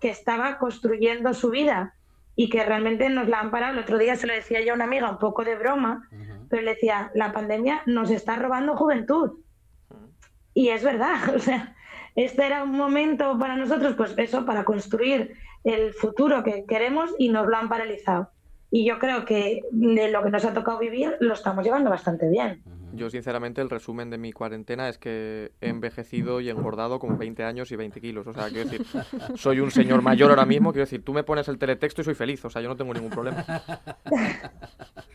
que estaba construyendo su vida y que realmente nos la han parado. El otro día se lo decía yo a una amiga un poco de broma, pero le decía, la pandemia nos está robando juventud. Y es verdad, o sea, este era un momento para nosotros, pues eso, para construir el futuro que queremos y nos lo han paralizado. Y yo creo que de lo que nos ha tocado vivir lo estamos llevando bastante bien. Yo, sinceramente, el resumen de mi cuarentena es que he envejecido y engordado como 20 años y 20 kilos. O sea, quiero decir, soy un señor mayor ahora mismo. Quiero decir, tú me pones el teletexto y soy feliz. O sea, yo no tengo ningún problema.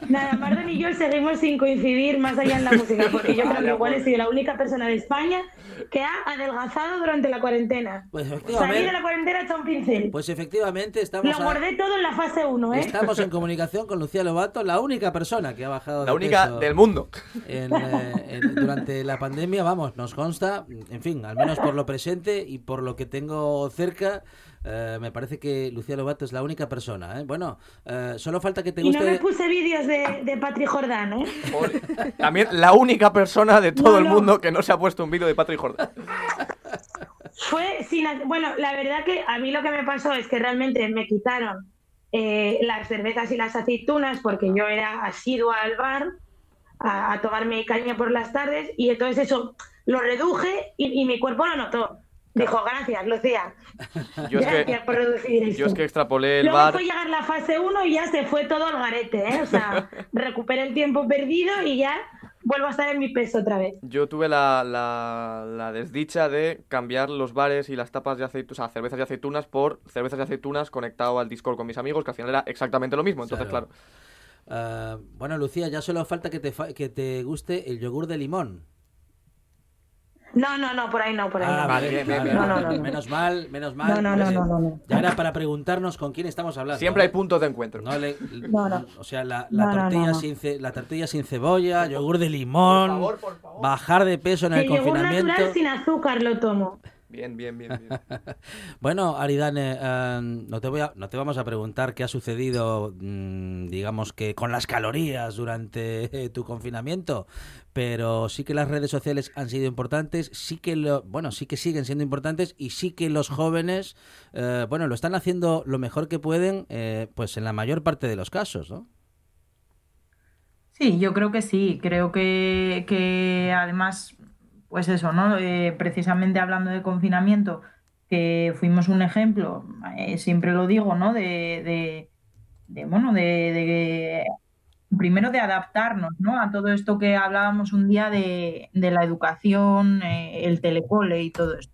Nada, Marden y yo seguimos sin coincidir más allá en la música, porque yo creo que igual he sido la única persona de España que ha adelgazado durante la cuarentena. Pues Salir efectivamente, de la cuarentena hecho un pincel. pues efectivamente estamos, Lo a- guardé todo en la fase 1, ¿eh? estamos en comunicación con Lucía Lobato, la única persona que ha bajado La de única peso del mundo. en, eh, en- durante la pandemia, vamos, nos consta, en fin, al menos por lo presente y por lo que tengo cerca, eh, me parece que Lucía Lobato es la única persona. ¿eh? Bueno, eh, solo falta que te Y no me guste... puse vídeos de, de Patri Jordán, ¿eh? También la única persona de todo No, el no. mundo que no se ha puesto un vídeo de Patrick Jordan. Fue sin... Bueno, la verdad que a mí lo que me pasó es que realmente me quitaron eh, las cervezas y las aceitunas porque yo era asidua al bar a, a tomarme caña por las tardes y entonces eso lo reduje y, y mi cuerpo lo notó. Dijo, gracias, Lucía. Yo es que- gracias por reducir esto. Yo es que extrapolé el Luego bar. fue llegar la fase 1 y ya se fue todo al garete, ¿eh? O sea, recuperé el tiempo perdido y ya vuelvo a estar en mi peso otra vez. Yo tuve la, la, la desdicha de cambiar los bares y las tapas de aceitunas, o sea, cervezas y aceitunas por cervezas y aceitunas conectado al Discord con mis amigos, que al final era exactamente lo mismo. Entonces, Claro. claro. Eh, bueno, Lucía, ya solo falta que te, fa- que te guste el yogur de limón. No, no, no, por ahí no, por ahí Ah, no. vale, vale, No, no, vale. no, no. Menos mal, menos mal. No, no, no, porque no, no, no. Ya era para preguntarnos con quién estamos hablando. Siempre ¿eh? hay puntos de encuentro. No le- No, no. O sea, la, la No, no, tortilla no, no. Sin ce- la tortilla sin cebolla, yogur de limón, bajar de peso en el El yogur confinamiento. natural sin azúcar lo tomo. Bien, bien, bien. bien. Bueno, Aridane, eh, no, te voy a, no te vamos a preguntar qué ha sucedido, mm, digamos que con las calorías durante eh, tu confinamiento, pero sí que las redes sociales han sido importantes, sí que lo, bueno, sí que siguen siendo importantes y sí que los jóvenes, eh, bueno, lo están haciendo lo mejor que pueden, eh, pues en la mayor parte de los casos, ¿no? Sí, yo creo que sí. Creo que, que además, pues eso, ¿no? Eh, precisamente hablando de confinamiento, que fuimos un ejemplo, eh, siempre lo digo, ¿no? De, de, de, bueno, de, de- primero de adaptarnos, ¿no? A todo esto que hablábamos un día de, de la educación, eh, el telecole y todo esto.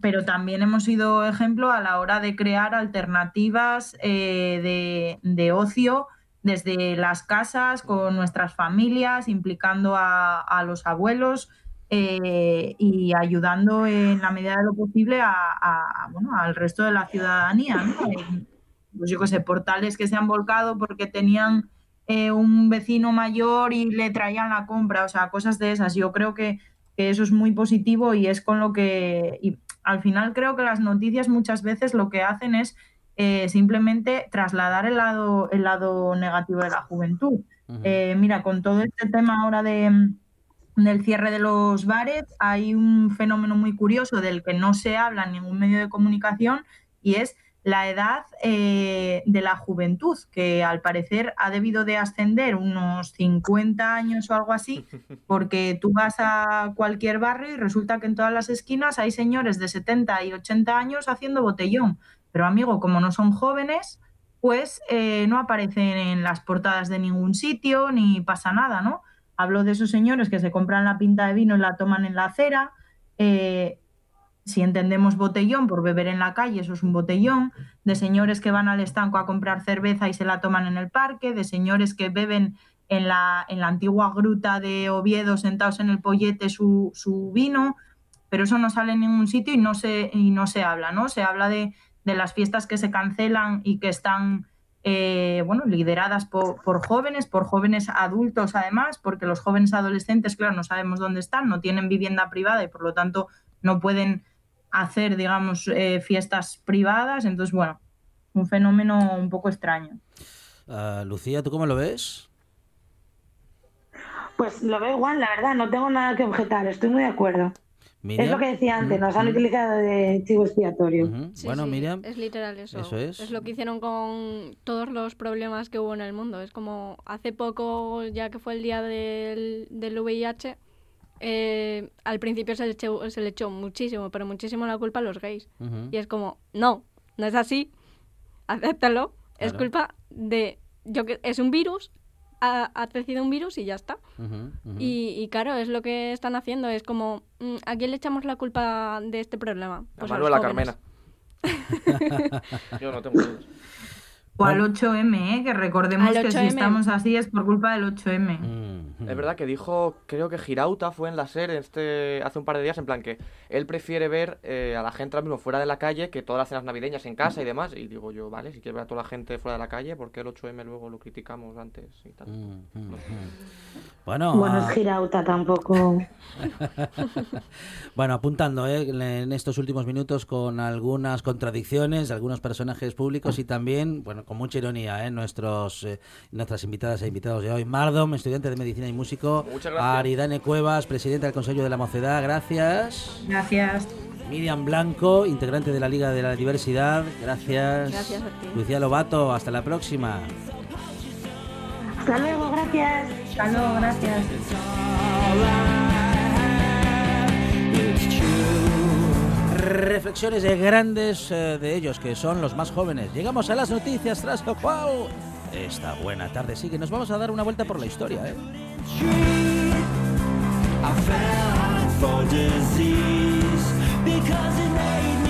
Pero también hemos sido ejemplo a la hora de crear alternativas de, de ocio desde las casas, con nuestras familias, implicando a, a los abuelos eh, y ayudando en la medida de lo posible a, bueno, al resto de la ciudadanía. ¿no? Pues yo qué sé, portales que se han volcado porque tenían eh, un vecino mayor y le traían la compra, o sea, cosas de esas. Yo creo que, que eso es muy positivo y es con lo que, y al final creo que las noticias muchas veces lo que hacen es eh, simplemente trasladar el lado, el lado negativo de la juventud. Eh, mira, con todo este tema ahora de, del cierre de los bares, hay un fenómeno muy curioso del que no se habla en ningún medio de comunicación y es la edad eh, de la juventud, que al parecer ha debido de ascender unos 50 años o algo así, porque tú vas a cualquier barrio y resulta que en todas las esquinas hay señores de 70 y 80 años haciendo botellón. Pero amigo, como no son jóvenes, pues eh, no aparecen en las portadas de ningún sitio ni pasa nada, ¿no? Hablo de esos señores que se compran la pinta de vino y la toman en la acera. eh, si entendemos botellón por beber en la calle, eso es un botellón, de señores que van al estanco a comprar cerveza y se la toman en el parque, de señores que beben en la, en la antigua gruta de Oviedo sentados en el pollete su, su vino, pero eso no sale en ningún sitio y no se, y no se habla, ¿no? Se habla de, de las fiestas que se cancelan y que están eh, bueno, lideradas por, por, jóvenes, por jóvenes adultos además, porque los jóvenes adolescentes, claro, no sabemos dónde están, no tienen vivienda privada y por lo tanto no pueden hacer, digamos, eh, fiestas privadas. Entonces, bueno, un fenómeno un poco extraño. Uh, Lucía, ¿tú cómo lo ves? Pues lo veo igual, la verdad, no tengo nada que objetar, estoy muy de acuerdo. Miriam. Es lo que decía antes, nos han utilizado de chivo expiatorio. Uh -huh. Sí, bueno, sí, Miriam. Es literal eso. Eso es. lo que hicieron con todos los problemas que hubo en el mundo. Es como hace poco, ya que fue el día del, del VIH, eh, al principio se le, echó, se le echó muchísimo, pero muchísimo la culpa a los gays. Uh -huh. Y es como, no, no es así, acéptalo. Claro. Es culpa de. Yo que es un virus, ha, ha crecido un virus y ya está. Uh -huh, uh -huh. Y, y, claro, es lo que están haciendo. Es como, mm, ¿a quién le echamos la culpa de este problema? Pues a Manuela Carmena. Yo no tengo dudas. O al 8M, ¿eh? que recordemos que si estamos así es por culpa del 8M. Mm. Es verdad que dijo, creo que Girauta fue en la SER este, hace un par de días, en plan que él prefiere ver eh, a la gente ahora mismo fuera de la calle que todas las cenas navideñas en casa y demás. Y digo yo, vale, si quieres ver a toda la gente fuera de la calle, ¿por qué el 8M luego lo criticamos antes y tal? Mm, mm, bueno, bueno, Girauta tampoco. bueno, apuntando ¿eh? en estos últimos minutos con algunas contradicciones de algunos personajes públicos y también, bueno, con mucha ironía, ¿eh? Nuestros, eh, nuestras invitadas e invitados de hoy. Mardom, estudiante de Medicina y Músico. Muchas gracias. Aridane Cuevas, presidenta del Consejo de la Mocedad. Gracias. Gracias. Miriam Blanco, integrante de la Liga de la Diversidad. Gracias. Gracias a ti. Lucía Lobato, hasta la próxima. Hasta luego, gracias. Hasta luego, gracias. reflexiones de grandes eh, de ellos, que son los más jóvenes. Llegamos a las noticias, tras lo cual esta buena tarde sigue. Nos vamos a dar una vuelta por la historia. ¿eh? I fell for disease because it made